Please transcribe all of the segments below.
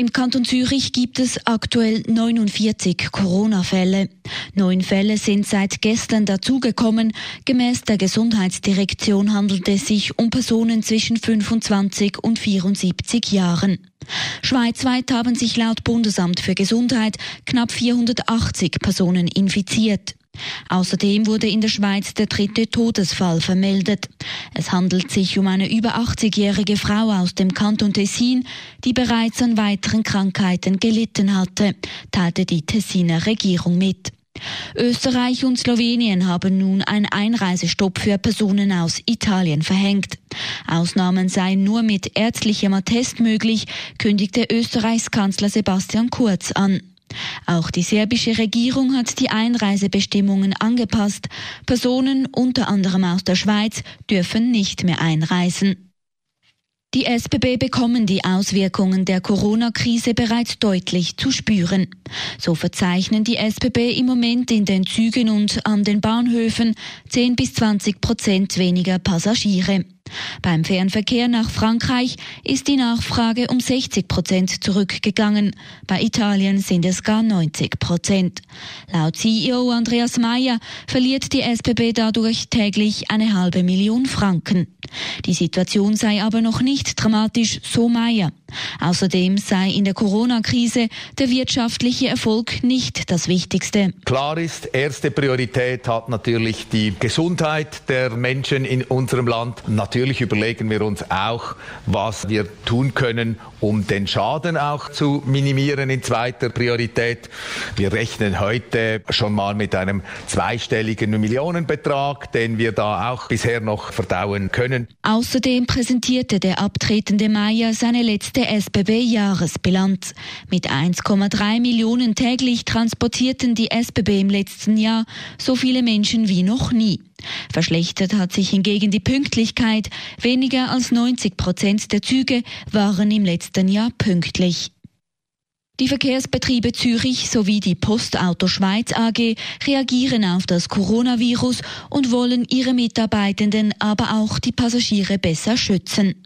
Im Kanton Zürich gibt es aktuell 49 Corona-Fälle. Neun Fälle sind seit gestern dazugekommen. Gemäß der Gesundheitsdirektion handelt es sich um Personen zwischen 25 und 74 Jahren. Schweizweit haben sich laut Bundesamt für Gesundheit knapp 480 Personen infiziert. Außerdem wurde in der Schweiz der dritte Todesfall vermeldet. Es handelt sich um eine über 80-jährige Frau aus dem Kanton Tessin, die bereits an weiteren Krankheiten gelitten hatte, teilte die Tessiner Regierung mit. Österreich und Slowenien haben nun einen Einreisestopp für Personen aus Italien verhängt. Ausnahmen seien nur mit ärztlichem Attest möglich, kündigte Österreichs Kanzler Sebastian Kurz an. Auch die serbische Regierung hat die Einreisebestimmungen angepasst. Personen, unter anderem aus der Schweiz, dürfen nicht mehr einreisen. Die SBB bekommen die Auswirkungen der Corona-Krise bereits deutlich zu spüren. So verzeichnen die SBB im Moment in den Zügen und an den Bahnhöfen 10 bis 20 Prozent weniger Passagiere. Beim Fernverkehr nach Frankreich ist die Nachfrage um 60 Prozent zurückgegangen. Bei Italien sind es gar 90 Prozent. Laut CEO Andreas Mayer verliert die SBB dadurch täglich eine halbe Million Franken. Die Situation sei aber noch nicht dramatisch, so Mayer. Außerdem sei in der Corona-Krise der wirtschaftliche Erfolg nicht das Wichtigste. Klar ist, erste Priorität hat natürlich die Gesundheit der Menschen in unserem Land. Natürlich überlegen wir uns auch, was wir tun können, um den Schaden auch zu minimieren in zweiter Priorität. Wir rechnen heute schon mal mit einem zweistelligen Millionenbetrag, den wir da auch bisher noch verdauen können. Außerdem präsentierte der abtretende Meier seine letzte der SBB-Jahresbilanz. Mit 1,3 Millionen täglich transportierten die SBB im letzten Jahr so viele Menschen wie noch nie. Verschlechtert hat sich hingegen die Pünktlichkeit. Weniger als 90 Prozent der Züge waren im letzten Jahr pünktlich. Die Verkehrsbetriebe Zürich sowie die Postauto Schweiz AG reagieren auf das Coronavirus und wollen ihre Mitarbeitenden, aber auch die Passagiere besser schützen.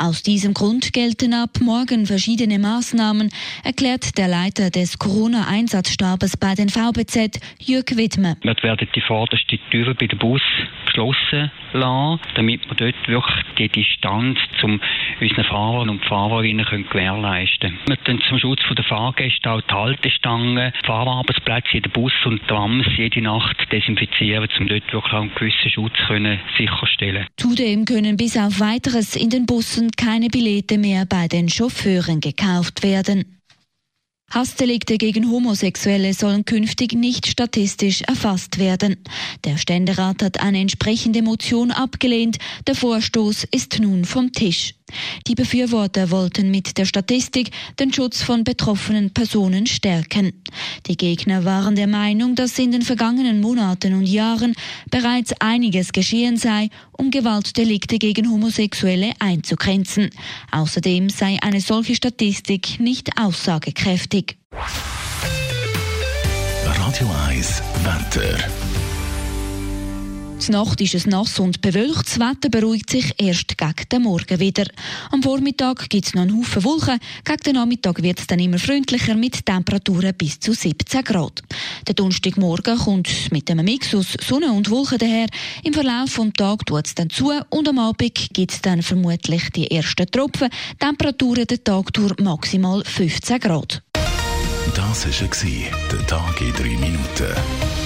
Aus diesem Grund gelten ab morgen verschiedene Maßnahmen, erklärt der Leiter des Corona-Einsatzstabes bei den VBZ, Jürg Wittmer. Wir werden die vorderste Tür bei den Bus geschlossen lassen, damit wir dort wirklich die Distanz zum unseren Fahrern und Fahrerinnen gewährleisten können. Wir zum Schutz der Fahrgäste die Haltestangen, Fahrarbeitsplätze in den Bus und Trams jede Nacht desinfizieren, um dort wirklich einen gewissen Schutz können sicherstellen Zudem können bis auf weiteres in den Bussen keine Billette mehr bei den Chauffeuren gekauft werden. Hassdelikte gegen Homosexuelle sollen künftig nicht statistisch erfasst werden. Der Ständerat hat eine entsprechende Motion abgelehnt. Der Vorstoß ist nun vom Tisch. Die Befürworter wollten mit der Statistik den Schutz von betroffenen Personen stärken. Die Gegner waren der Meinung, dass in den vergangenen Monaten und Jahren bereits einiges geschehen sei, um Gewaltdelikte gegen Homosexuelle einzugrenzen. Außerdem sei eine solche Statistik nicht aussagekräftig. Radio 1 Wetter die Nacht ist es nass und bewölkt. Das Wetter beruhigt sich erst gegen den Morgen wieder. Am Vormittag gibt es noch einen Haufen Wolken. Gegen den Nachmittag wird es dann immer freundlicher mit Temperaturen bis zu 17 Grad. Der Donnerstagmorgen kommt mit einem Mix aus Sonne und Wolken daher. Im Verlauf des Tages tut es dann zu und am Abend gibt es dann vermutlich die ersten Tropfen. Temperaturen den Tag durch maximal 15 Grad. Das war der Tag in drei Minuten.